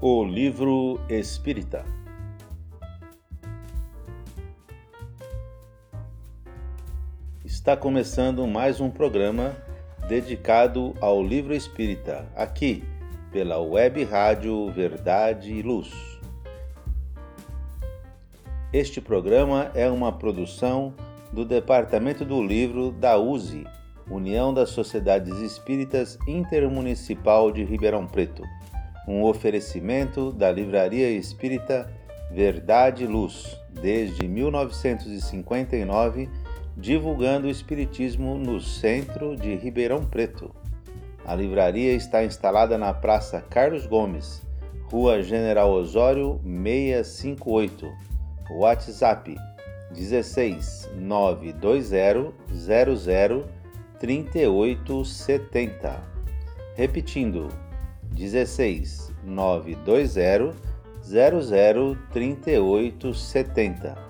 O Livro Espírita Está começando mais um programa dedicado ao livro espírita, aqui pela Web Rádio Verdade e Luz. Este programa é uma produção do Departamento do Livro da USE, União das Sociedades Espíritas Intermunicipal de Ribeirão Preto, um oferecimento da Livraria Espírita Verdade e Luz, desde 1959 divulgando o Espiritismo no centro de Ribeirão Preto. A livraria está instalada na Praça Carlos Gomes, Rua General Osório 658. WhatsApp 16 920 00 3870. Repetindo 16 920 00 3870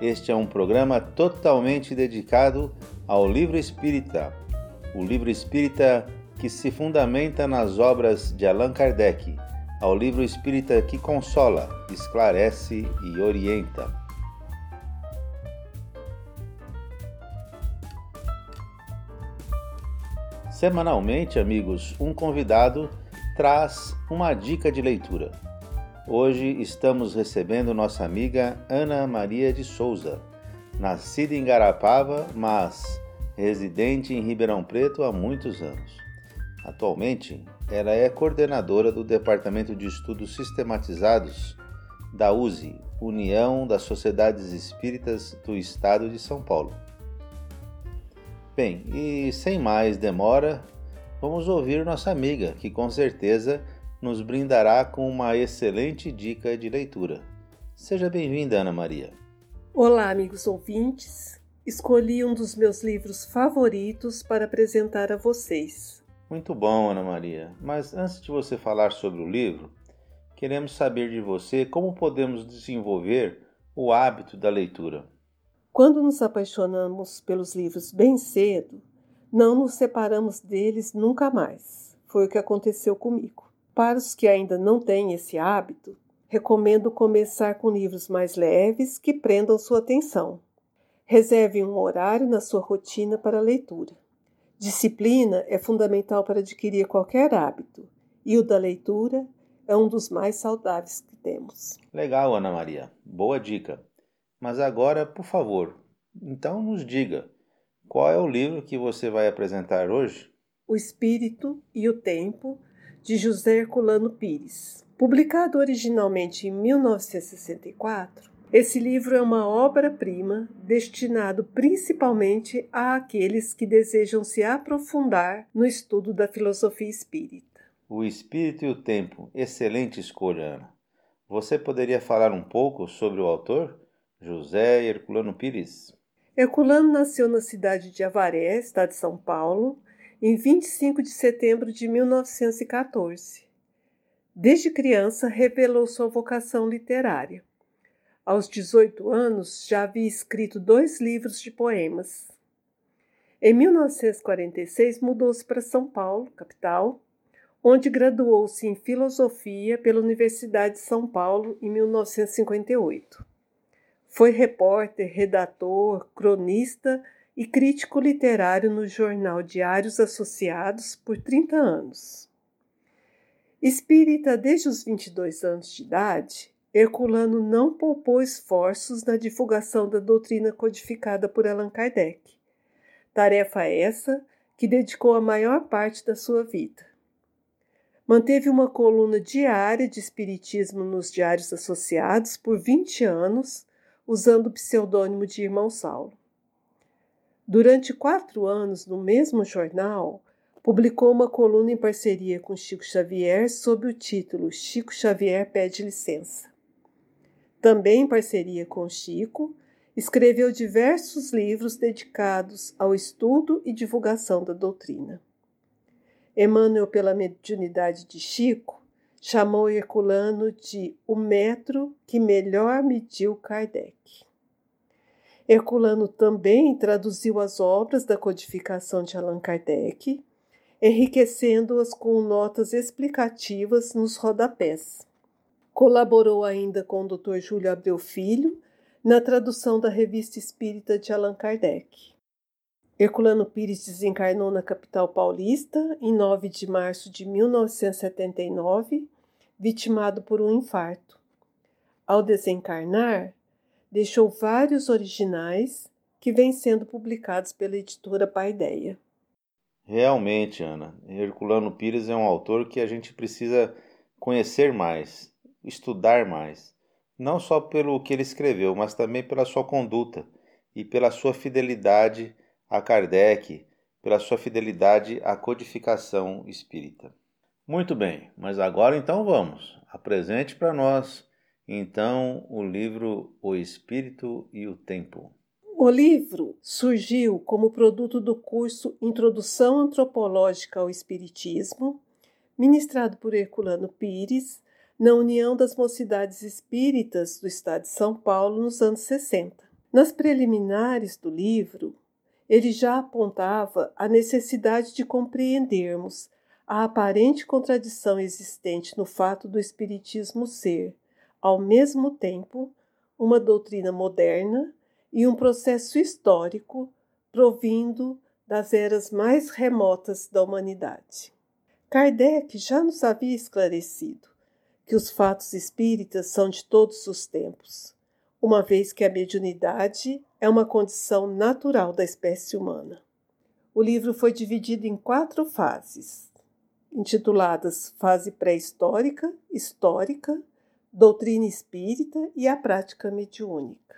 este é um programa totalmente dedicado ao livro espírita, o livro espírita que se fundamenta nas obras de Allan Kardec, ao livro espírita que consola, esclarece e orienta. Semanalmente, amigos, um convidado traz uma dica de leitura. Hoje estamos recebendo nossa amiga Ana Maria de Souza, nascida em Garapava, mas residente em Ribeirão Preto há muitos anos. Atualmente, ela é coordenadora do Departamento de Estudos Sistematizados da USE, União das Sociedades Espíritas do Estado de São Paulo. Bem, e sem mais demora, vamos ouvir nossa amiga, que com certeza nos brindará com uma excelente dica de leitura. Seja bem-vinda, Ana Maria. Olá, amigos ouvintes. Escolhi um dos meus livros favoritos para apresentar a vocês. Muito bom, Ana Maria. Mas antes de você falar sobre o livro, queremos saber de você como podemos desenvolver o hábito da leitura. Quando nos apaixonamos pelos livros bem cedo, não nos separamos deles nunca mais. Foi o que aconteceu comigo. Para os que ainda não têm esse hábito, recomendo começar com livros mais leves que prendam sua atenção. Reserve um horário na sua rotina para a leitura. Disciplina é fundamental para adquirir qualquer hábito, e o da leitura é um dos mais saudáveis que temos. Legal, Ana Maria. Boa dica. Mas agora, por favor, então nos diga, qual é o livro que você vai apresentar hoje? O Espírito e o Tempo, de José Herculano Pires. Publicado originalmente em 1964, esse livro é uma obra-prima destinado principalmente a aqueles que desejam se aprofundar no estudo da filosofia espírita. O Espírito e o Tempo, excelente escolha, Ana. Você poderia falar um pouco sobre o autor, José Herculano Pires? Herculano nasceu na cidade de Avaré, estado de São Paulo, em 25 de setembro de 1914. Desde criança revelou sua vocação literária. Aos 18 anos já havia escrito dois livros de poemas. Em 1946 mudou-se para São Paulo, capital, onde graduou-se em filosofia pela Universidade de São Paulo em 1958. Foi repórter, redator, cronista e crítico literário no jornal Diários Associados por 30 anos. Espírita desde os 22 anos de idade, Herculano não poupou esforços na divulgação da doutrina codificada por Allan Kardec. Tarefa essa que dedicou a maior parte da sua vida. Manteve uma coluna diária de espiritismo nos Diários Associados por 20 anos, usando o pseudônimo de Irmão Saulo. Durante quatro anos, no mesmo jornal, publicou uma coluna em parceria com Chico Xavier sob o título Chico Xavier Pede Licença. Também em parceria com Chico, escreveu diversos livros dedicados ao estudo e divulgação da doutrina. Emmanuel, pela mediunidade de Chico, chamou Herculano de o metro que melhor mediu Kardec. Herculano também traduziu as obras da codificação de Allan Kardec, enriquecendo-as com notas explicativas nos rodapés. Colaborou ainda com o Dr. Júlio Abreu Filho na tradução da Revista Espírita de Allan Kardec. Herculano Pires desencarnou na capital paulista em 9 de março de 1979, vitimado por um infarto. Ao desencarnar, deixou vários originais que vêm sendo publicados pela editora Paideia. Realmente, Ana, Herculano Pires é um autor que a gente precisa conhecer mais, estudar mais, não só pelo que ele escreveu, mas também pela sua conduta e pela sua fidelidade a Kardec, pela sua fidelidade à codificação espírita. Muito bem, mas agora então vamos. Apresente para nós então o livro O Espírito e o Tempo. O livro surgiu como produto do curso Introdução Antropológica ao Espiritismo, ministrado por Herculano Pires, na União das Mocidades Espíritas do Estado de São Paulo nos anos 60. Nas preliminares do livro, ele já apontava a necessidade de compreendermos a aparente contradição existente no fato do Espiritismo ser, ao mesmo tempo, uma doutrina moderna e um processo histórico provindo das eras mais remotas da humanidade. Kardec já nos havia esclarecido que os fatos espíritas são de todos os tempos, uma vez que a mediunidade é uma condição natural da espécie humana. O livro foi dividido em quatro fases, intituladas Fase Pré-Histórica, Histórica, Doutrina Espírita e a Prática Mediúnica.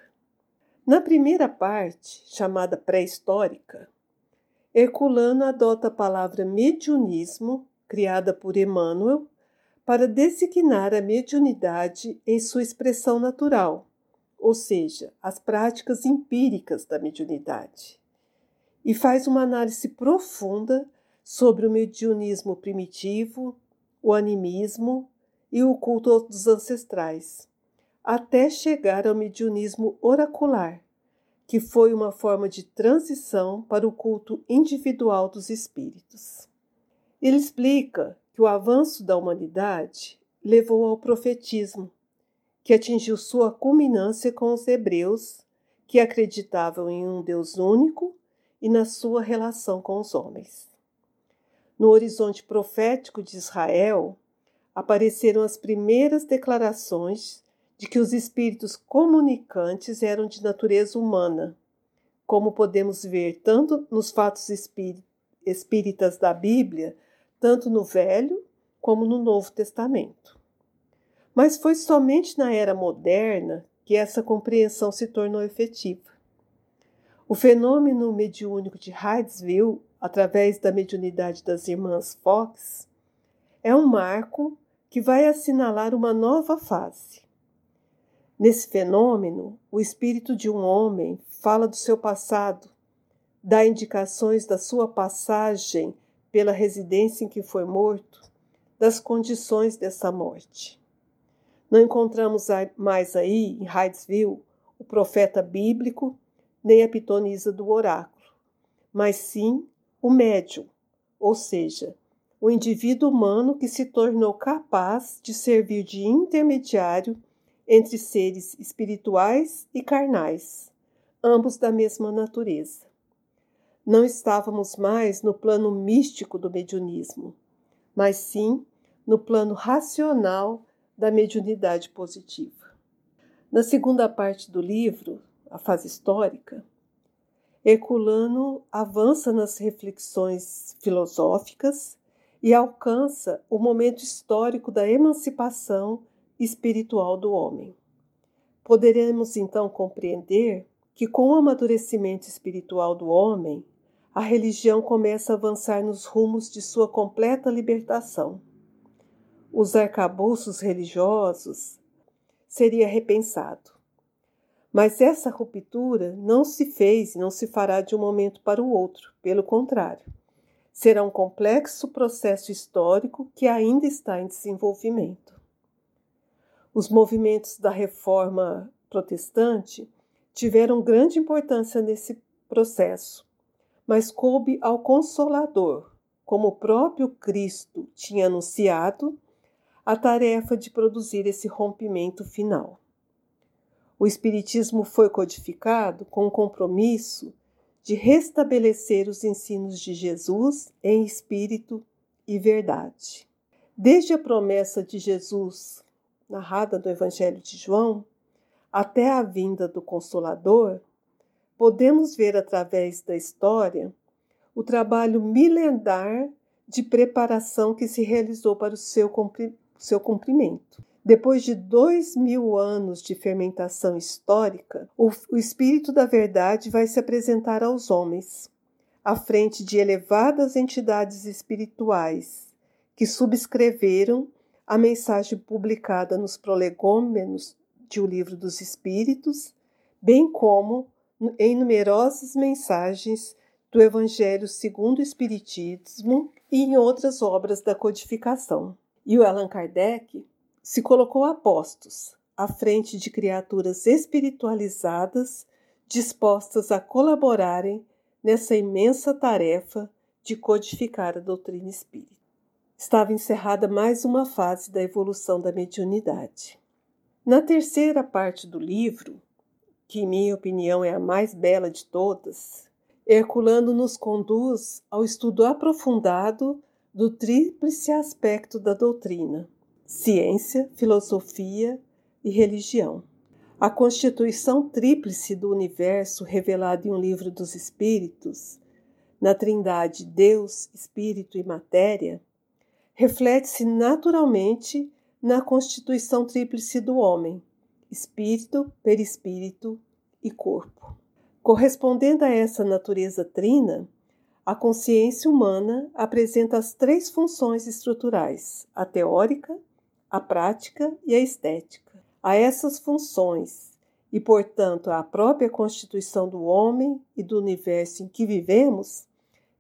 Na primeira parte, chamada pré-histórica, Herculano adota a palavra mediunismo, criada por Emmanuel, para designar a mediunidade em sua expressão natural, ou seja, as práticas empíricas da mediunidade, e faz uma análise profunda sobre o mediunismo primitivo, o animismo e o culto dos ancestrais até chegar ao mediunismo oracular, que foi uma forma de transição para o culto individual dos espíritos. Ele explica que o avanço da humanidade levou ao profetismo, que atingiu sua culminância com os hebreus, que acreditavam em um Deus único e na sua relação com os homens. No horizonte profético de Israel, apareceram as primeiras declarações de que os espíritos comunicantes eram de natureza humana, como podemos ver tanto nos fatos espíritas da Bíblia, tanto no Velho como no Novo Testamento. Mas foi somente na era moderna que essa compreensão se tornou efetiva. O fenômeno mediúnico de Hydesville, através da mediunidade das irmãs Fox, é um marco que vai assinalar uma nova fase. Nesse fenômeno, o espírito de um homem fala do seu passado, dá indicações da sua passagem pela residência em que foi morto, das condições dessa morte. Não encontramos mais aí, em Hydesville, o profeta bíblico, nem a pitonisa do oráculo, mas sim o médium, ou seja, o indivíduo humano que se tornou capaz de servir de intermediário entre seres espirituais e carnais, ambos da mesma natureza. Não estávamos mais no plano místico do mediunismo, mas sim no plano racional da mediunidade positiva. Na segunda parte do livro, a fase histórica, Herculano avança nas reflexões filosóficas e alcança o momento histórico da emancipação espiritual do homem. Poderemos então compreender que, com o amadurecimento espiritual do homem, a religião começa a avançar nos rumos de sua completa libertação. Os arcabouços religiosos seria repensado. Mas essa ruptura não se fez e não se fará de um momento para o outro, pelo contrário. Será um complexo processo histórico que ainda está em desenvolvimento. Os movimentos da reforma protestante tiveram grande importância nesse processo, mas coube ao Consolador, como o próprio Cristo tinha anunciado, a tarefa de produzir esse rompimento final. O Espiritismo foi codificado com o compromisso de restabelecer os ensinos de Jesus em espírito e verdade. Desde a promessa de Jesus, narrada no Evangelho de João, até a vinda do Consolador, podemos ver através da história o trabalho milenar de preparação que se realizou para o seu, seu cumprimento. Depois de dois mil anos de fermentação histórica, o, o Espírito da Verdade vai se apresentar aos homens, à frente de elevadas entidades espirituais que subscreveram a mensagem publicada nos prolegômenos de O Livro dos Espíritos, bem como em numerosas mensagens do Evangelho segundo o Espiritismo e em outras obras da codificação. E o Allan Kardec se colocou a postos, à frente de criaturas espiritualizadas dispostas a colaborarem nessa imensa tarefa de codificar a doutrina espírita. Estava encerrada mais uma fase da evolução da mediunidade. Na terceira parte do livro, que em minha opinião é a mais bela de todas, Herculano nos conduz ao estudo aprofundado do tríplice aspecto da doutrina: ciência, filosofia e religião. A constituição tríplice do universo revelada em um livro dos Espíritos, na Trindade Deus, Espírito e Matéria, reflete-se naturalmente na constituição tríplice do homem: espírito, perispírito e corpo. Correspondendo a essa natureza trina, a consciência humana apresenta as três funções estruturais: a teórica, a prática e a estética. A essas funções, e portanto à própria constituição do homem e do universo em que vivemos,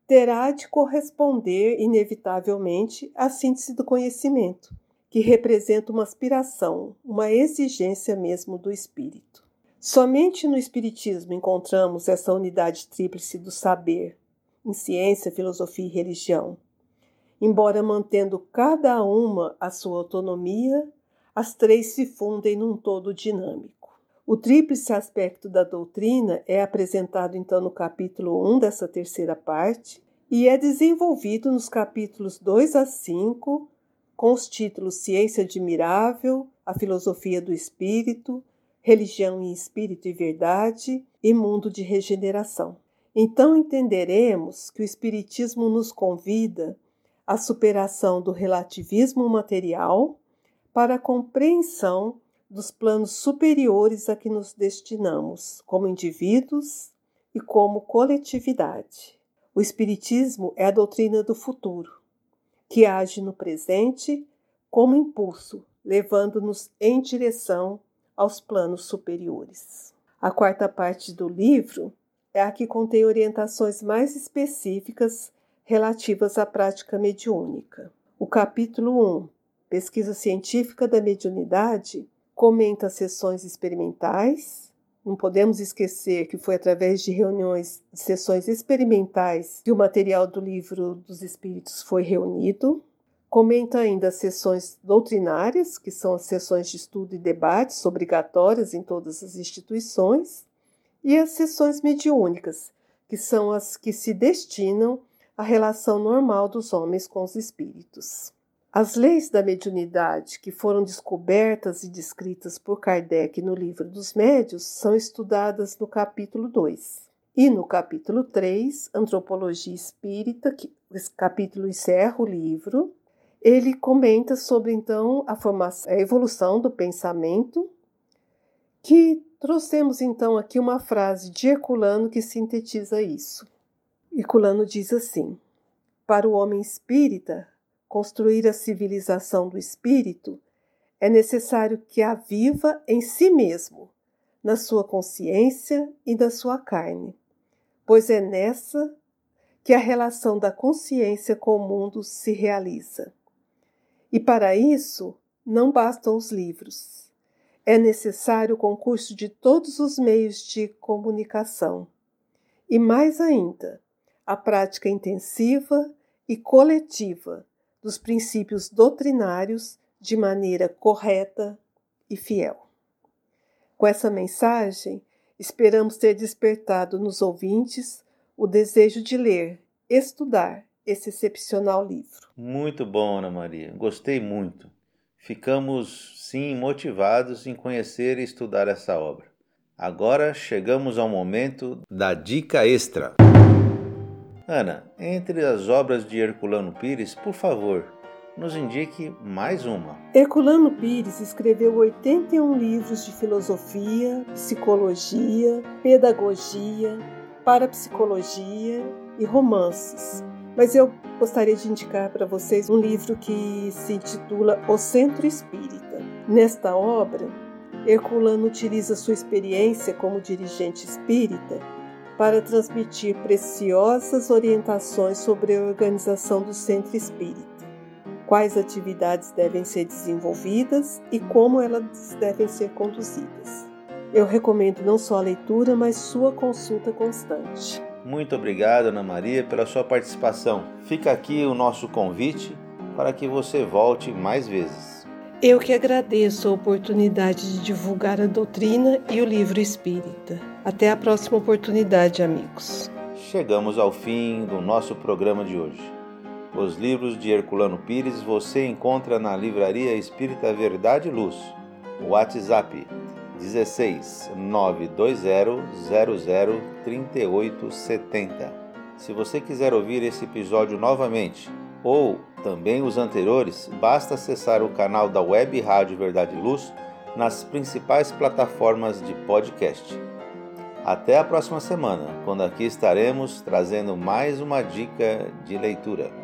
terá de corresponder inevitavelmente a síntese do conhecimento, que representa uma aspiração, uma exigência mesmo do espírito. Somente no Espiritismo encontramos essa unidade tríplice do saber, em ciência, filosofia e religião. Embora mantendo cada uma a sua autonomia, as três se fundem num todo dinâmico. O tríplice aspecto da doutrina é apresentado então no capítulo 1 dessa terceira parte e é desenvolvido nos capítulos 2 a 5, com os títulos Ciência Admirável, A Filosofia do Espírito, religião em espírito e verdade e mundo de regeneração. Então entenderemos que o Espiritismo nos convida à superação do relativismo material para a compreensão dos planos superiores a que nos destinamos, como indivíduos e como coletividade. O Espiritismo é a doutrina do futuro, que age no presente como impulso, levando-nos em direção aos planos superiores. A quarta parte do livro é a que contém orientações mais específicas relativas à prática mediúnica. O capítulo 1, Pesquisa Científica da Mediunidade, comenta sessões experimentais. Não podemos esquecer que foi através de reuniões, de sessões experimentais, que o material do livro dos Espíritos foi reunido. Comenta ainda as sessões doutrinárias, que são as sessões de estudo e debates obrigatórias em todas as instituições, e as sessões mediúnicas, que são as que se destinam à relação normal dos homens com os espíritos. As leis da mediunidade, que foram descobertas e descritas por Kardec no Livro dos Médios, são estudadas no capítulo 2. E no capítulo 3, Antropologia Espírita, que esse capítulo encerra o livro, ele comenta sobre então a, formação, a evolução do pensamento, que trouxemos então aqui uma frase de Herculano que sintetiza isso. Herculano diz assim: Para o homem espírita, construir a civilização do espírito é necessário que a viva em si mesmo, na sua consciência e na sua carne, pois é nessa que a relação da consciência com o mundo se realiza. E para isso não bastam os livros. É necessário o concurso de todos os meios de comunicação. E mais ainda, a prática intensiva e coletiva dos princípios doutrinários de maneira correta e fiel. Com essa mensagem, esperamos ter despertado nos ouvintes o desejo de ler, estudar esse excepcional livro. Muito bom, Ana Maria. Gostei muito. Ficamos, sim, motivados em conhecer e estudar essa obra. Agora chegamos ao momento da dica extra. Ana, entre as obras de Herculano Pires, por favor, nos indique mais uma. Herculano Pires escreveu 81 livros de filosofia, psicologia, pedagogia, parapsicologia e romances. Mas eu gostaria de indicar para vocês um livro que se intitula O Centro Espírita. Nesta obra, Herculano utiliza sua experiência como dirigente espírita para transmitir preciosas orientações sobre a organização do centro espírita, quais atividades devem ser desenvolvidas e como elas devem ser conduzidas. Eu recomendo não só a leitura, mas sua consulta constante. Muito obrigado, Ana Maria, pela sua participação. Fica aqui o nosso convite para que você volte mais vezes. Eu que agradeço a oportunidade de divulgar a doutrina e o livro espírita. Até a próxima oportunidade, amigos. Chegamos ao fim do nosso programa de hoje. Os livros de Herculano Pires você encontra na Livraria Espírita Verdade e Luz. WhatsApp 16 920 00 3870. Se você quiser ouvir esse episódio novamente ou também os anteriores, basta acessar o canal da Web Rádio Verdade e Luz nas principais plataformas de podcast. Até a próxima semana, quando aqui estaremos trazendo mais uma dica de leitura.